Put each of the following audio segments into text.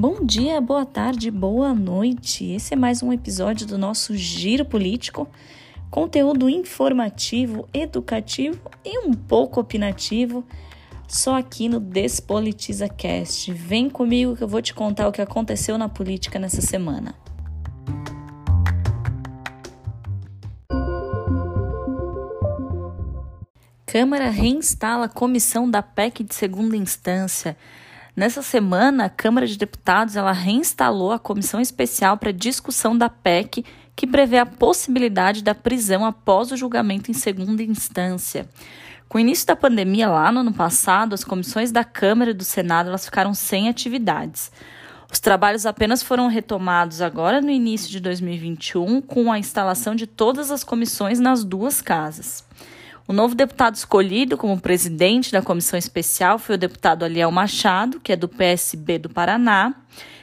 Bom dia, boa tarde, boa noite. Esse é mais um episódio do nosso Giro Político. Conteúdo informativo, educativo e um pouco opinativo, só aqui no Despolitiza Cast. Vem comigo que eu vou te contar o que aconteceu na política nessa semana. Câmara reinstala a comissão da PEC de segunda instância. Nessa semana, a Câmara de Deputados ela reinstalou a comissão especial para discussão da PEC, que prevê a possibilidade da prisão após o julgamento em segunda instância. Com o início da pandemia lá no ano passado, as comissões da Câmara e do Senado elas ficaram sem atividades. Os trabalhos apenas foram retomados agora no início de 2021, com a instalação de todas as comissões nas duas casas. O novo deputado escolhido como presidente da comissão especial foi o deputado Aliel Machado, que é do PSB do Paraná.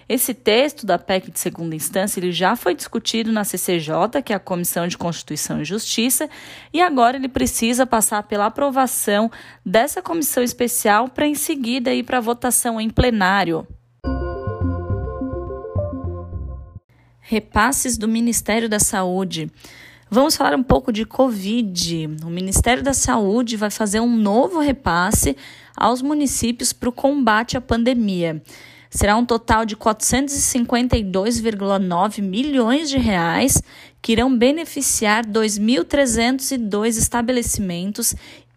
Esse texto da PEC de segunda instância ele já foi discutido na CCJ, que é a Comissão de Constituição e Justiça, e agora ele precisa passar pela aprovação dessa comissão especial para em seguida ir para votação em plenário. Repasses do Ministério da Saúde. Vamos falar um pouco de Covid. O Ministério da Saúde vai fazer um novo repasse aos municípios para o combate à pandemia. Será um total de 452,9 milhões de reais que irão beneficiar 2.302 estabelecimentos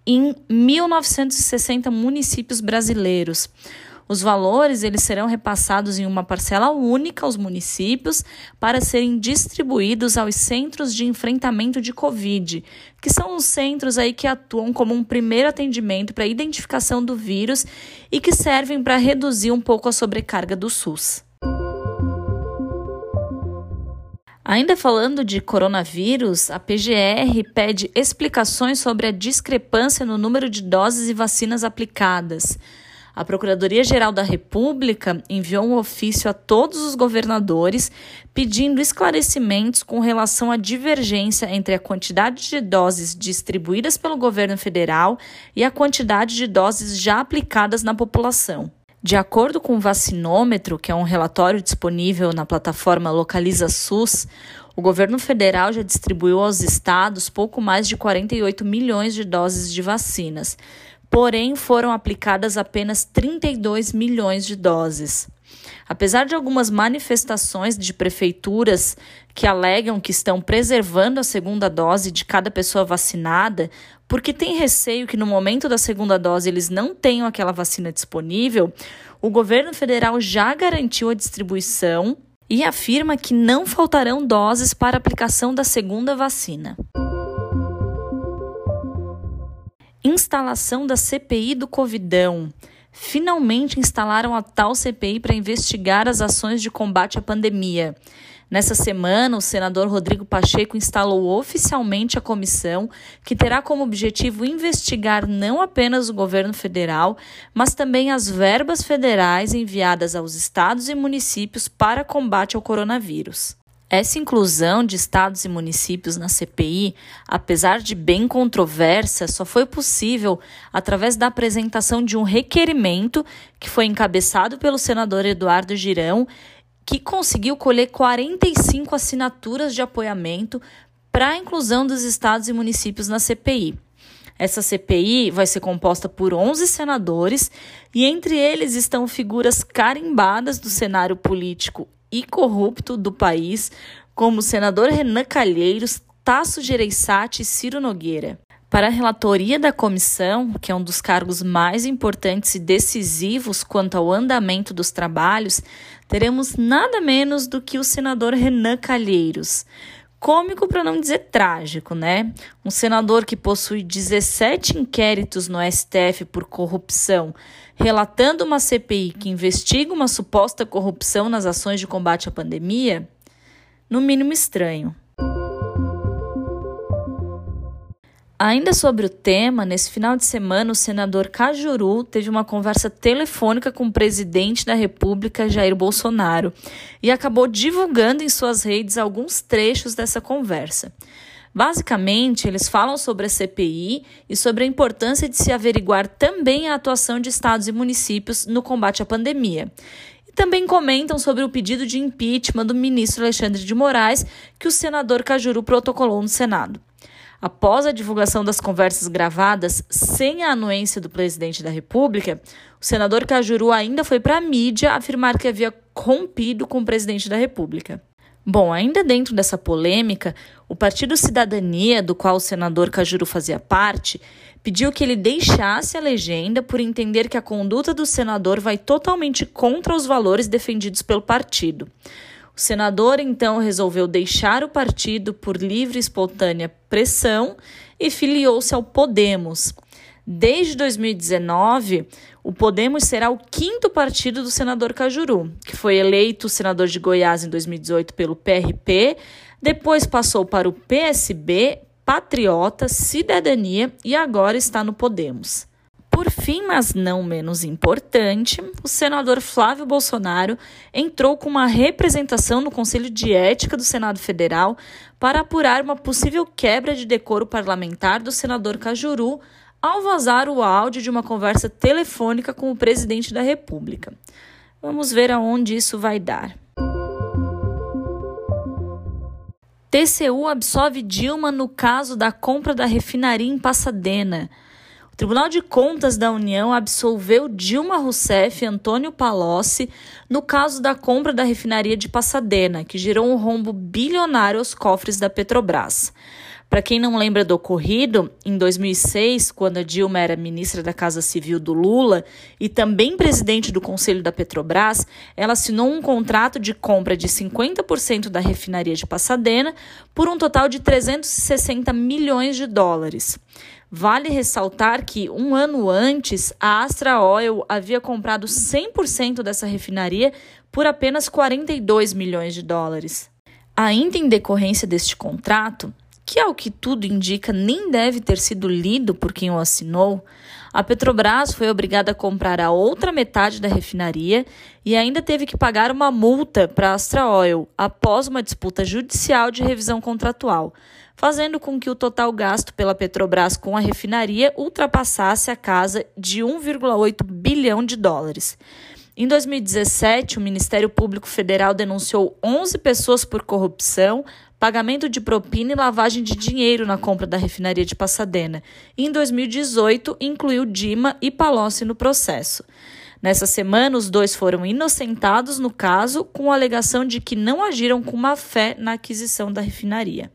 em 1.960 municípios brasileiros. Os valores eles serão repassados em uma parcela única aos municípios para serem distribuídos aos centros de enfrentamento de Covid, que são os centros aí que atuam como um primeiro atendimento para a identificação do vírus e que servem para reduzir um pouco a sobrecarga do SUS. Ainda falando de coronavírus, a PGR pede explicações sobre a discrepância no número de doses e vacinas aplicadas. A Procuradoria-Geral da República enviou um ofício a todos os governadores pedindo esclarecimentos com relação à divergência entre a quantidade de doses distribuídas pelo governo federal e a quantidade de doses já aplicadas na população. De acordo com o Vacinômetro, que é um relatório disponível na plataforma Localiza SUS, o governo federal já distribuiu aos estados pouco mais de 48 milhões de doses de vacinas, porém foram aplicadas apenas 32 milhões de doses. Apesar de algumas manifestações de prefeituras que alegam que estão preservando a segunda dose de cada pessoa vacinada, porque tem receio que no momento da segunda dose eles não tenham aquela vacina disponível, o governo federal já garantiu a distribuição e afirma que não faltarão doses para aplicação da segunda vacina. Instalação da CPI do Covidão. Finalmente instalaram a tal CPI para investigar as ações de combate à pandemia. Nessa semana, o senador Rodrigo Pacheco instalou oficialmente a comissão, que terá como objetivo investigar não apenas o governo federal, mas também as verbas federais enviadas aos estados e municípios para combate ao coronavírus. Essa inclusão de estados e municípios na CPI, apesar de bem controversa, só foi possível através da apresentação de um requerimento que foi encabeçado pelo senador Eduardo Girão, que conseguiu colher 45 assinaturas de apoiamento para a inclusão dos estados e municípios na CPI. Essa CPI vai ser composta por 11 senadores e entre eles estão figuras carimbadas do cenário político e corrupto do país, como o senador Renan Calheiros, Tasso Gereissati e Ciro Nogueira. Para a relatoria da comissão, que é um dos cargos mais importantes e decisivos quanto ao andamento dos trabalhos, teremos nada menos do que o senador Renan Calheiros. Cômico para não dizer trágico, né? Um senador que possui 17 inquéritos no STF por corrupção, relatando uma CPI que investiga uma suposta corrupção nas ações de combate à pandemia, no mínimo estranho. Ainda sobre o tema, nesse final de semana, o senador Cajuru teve uma conversa telefônica com o presidente da República, Jair Bolsonaro, e acabou divulgando em suas redes alguns trechos dessa conversa. Basicamente, eles falam sobre a CPI e sobre a importância de se averiguar também a atuação de estados e municípios no combate à pandemia também comentam sobre o pedido de impeachment do ministro Alexandre de Moraes que o senador Cajuru protocolou no Senado. Após a divulgação das conversas gravadas sem a anuência do presidente da República, o senador Cajuru ainda foi para a mídia afirmar que havia rompido com o presidente da República. Bom, ainda dentro dessa polêmica, o Partido Cidadania, do qual o senador Cajuru fazia parte, pediu que ele deixasse a legenda por entender que a conduta do senador vai totalmente contra os valores defendidos pelo partido. O senador então resolveu deixar o partido por livre e espontânea pressão e filiou-se ao Podemos. Desde 2019, o Podemos será o quinto partido do senador Cajuru, que foi eleito senador de Goiás em 2018 pelo PRP, depois passou para o PSB, Patriota, Cidadania e agora está no Podemos. Por fim, mas não menos importante, o senador Flávio Bolsonaro entrou com uma representação no Conselho de Ética do Senado Federal para apurar uma possível quebra de decoro parlamentar do senador Cajuru ao vazar o áudio de uma conversa telefônica com o presidente da República. Vamos ver aonde isso vai dar. TCU absolve Dilma no caso da compra da refinaria em Passadena. Tribunal de Contas da União absolveu Dilma Rousseff e Antônio Palocci no caso da compra da refinaria de Passadena, que gerou um rombo bilionário aos cofres da Petrobras. Para quem não lembra do ocorrido, em 2006, quando a Dilma era ministra da Casa Civil do Lula e também presidente do Conselho da Petrobras, ela assinou um contrato de compra de 50% da refinaria de Passadena por um total de 360 milhões de dólares. Vale ressaltar que um ano antes, a Astra Oil havia comprado 100% dessa refinaria por apenas 42 milhões de dólares. Ainda em decorrência deste contrato, que ao que tudo indica nem deve ter sido lido por quem o assinou, a Petrobras foi obrigada a comprar a outra metade da refinaria e ainda teve que pagar uma multa para a Astra Oil após uma disputa judicial de revisão contratual, fazendo com que o total gasto pela Petrobras com a refinaria ultrapassasse a casa de 1,8 bilhão de dólares. Em 2017, o Ministério Público Federal denunciou 11 pessoas por corrupção, pagamento de propina e lavagem de dinheiro na compra da refinaria de Passadena. Em 2018, incluiu Dima e Palocci no processo. Nessa semana, os dois foram inocentados no caso, com a alegação de que não agiram com má fé na aquisição da refinaria.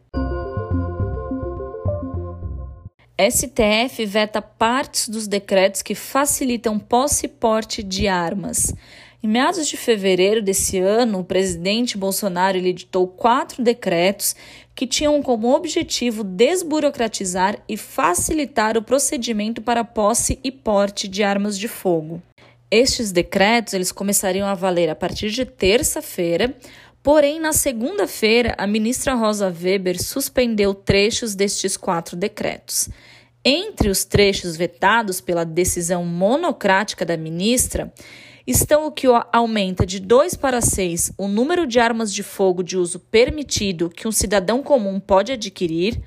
STF veta partes dos decretos que facilitam posse e porte de armas. Em meados de fevereiro desse ano, o presidente Bolsonaro editou quatro decretos que tinham como objetivo desburocratizar e facilitar o procedimento para posse e porte de armas de fogo. Estes decretos eles começariam a valer a partir de terça-feira, Porém, na segunda-feira, a ministra Rosa Weber suspendeu trechos destes quatro decretos. Entre os trechos vetados pela decisão monocrática da ministra estão o que aumenta de 2 para 6 o número de armas de fogo de uso permitido que um cidadão comum pode adquirir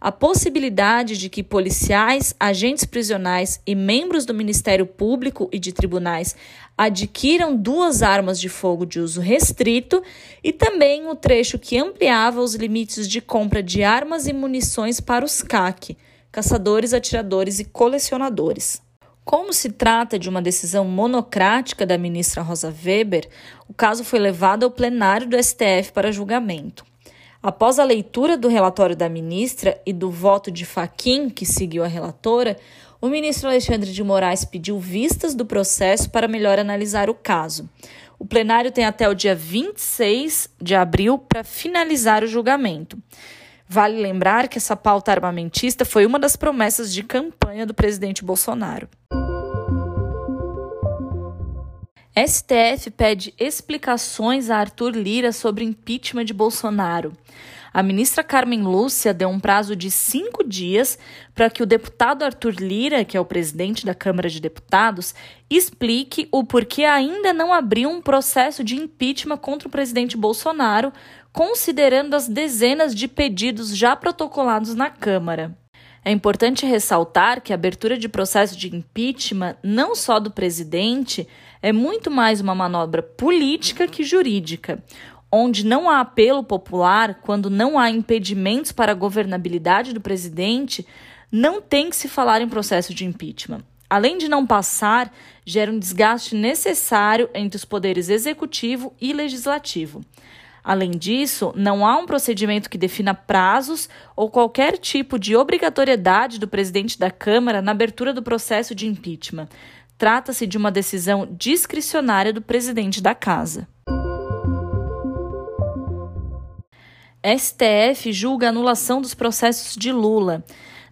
a possibilidade de que policiais, agentes prisionais e membros do Ministério Público e de tribunais adquiram duas armas de fogo de uso restrito e também o trecho que ampliava os limites de compra de armas e munições para os CAC, caçadores, atiradores e colecionadores. Como se trata de uma decisão monocrática da ministra Rosa Weber, o caso foi levado ao plenário do STF para julgamento. Após a leitura do relatório da ministra e do voto de Faquim, que seguiu a relatora, o ministro Alexandre de Moraes pediu vistas do processo para melhor analisar o caso. O plenário tem até o dia 26 de abril para finalizar o julgamento. Vale lembrar que essa pauta armamentista foi uma das promessas de campanha do presidente Bolsonaro. STF pede explicações a Arthur Lira sobre impeachment de Bolsonaro. A ministra Carmen Lúcia deu um prazo de cinco dias para que o deputado Arthur Lira, que é o presidente da Câmara de Deputados, explique o porquê ainda não abriu um processo de impeachment contra o presidente Bolsonaro, considerando as dezenas de pedidos já protocolados na Câmara. É importante ressaltar que a abertura de processo de impeachment, não só do presidente, é muito mais uma manobra política que jurídica, onde não há apelo popular, quando não há impedimentos para a governabilidade do presidente, não tem que se falar em processo de impeachment. Além de não passar, gera um desgaste necessário entre os poderes executivo e legislativo. Além disso, não há um procedimento que defina prazos ou qualquer tipo de obrigatoriedade do presidente da Câmara na abertura do processo de impeachment. Trata-se de uma decisão discricionária do presidente da Casa. STF julga anulação dos processos de Lula.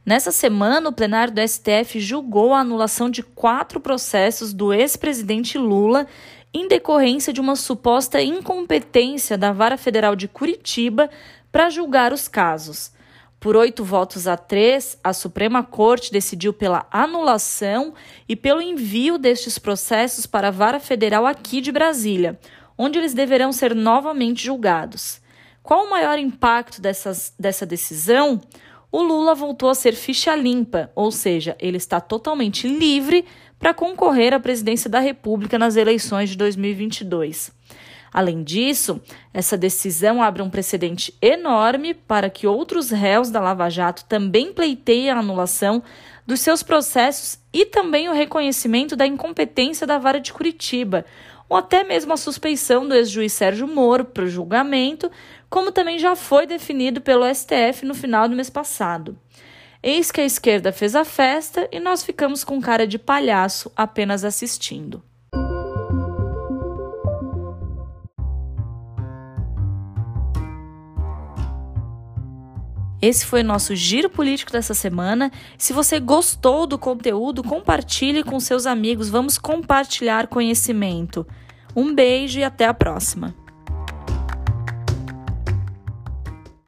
Nessa semana, o plenário do STF julgou a anulação de quatro processos do ex-presidente Lula em decorrência de uma suposta incompetência da Vara Federal de Curitiba para julgar os casos. Por oito votos a três, a Suprema Corte decidiu pela anulação e pelo envio destes processos para a Vara Federal aqui de Brasília, onde eles deverão ser novamente julgados. Qual o maior impacto dessas, dessa decisão? O Lula voltou a ser ficha limpa, ou seja, ele está totalmente livre para concorrer à presidência da República nas eleições de 2022. Além disso, essa decisão abre um precedente enorme para que outros réus da Lava Jato também pleiteiem a anulação dos seus processos e também o reconhecimento da incompetência da Vara de Curitiba, ou até mesmo a suspeição do ex-juiz Sérgio Moro para o julgamento, como também já foi definido pelo STF no final do mês passado. Eis que a esquerda fez a festa e nós ficamos com cara de palhaço apenas assistindo. Esse foi o nosso giro político dessa semana. Se você gostou do conteúdo, compartilhe com seus amigos. Vamos compartilhar conhecimento. Um beijo e até a próxima.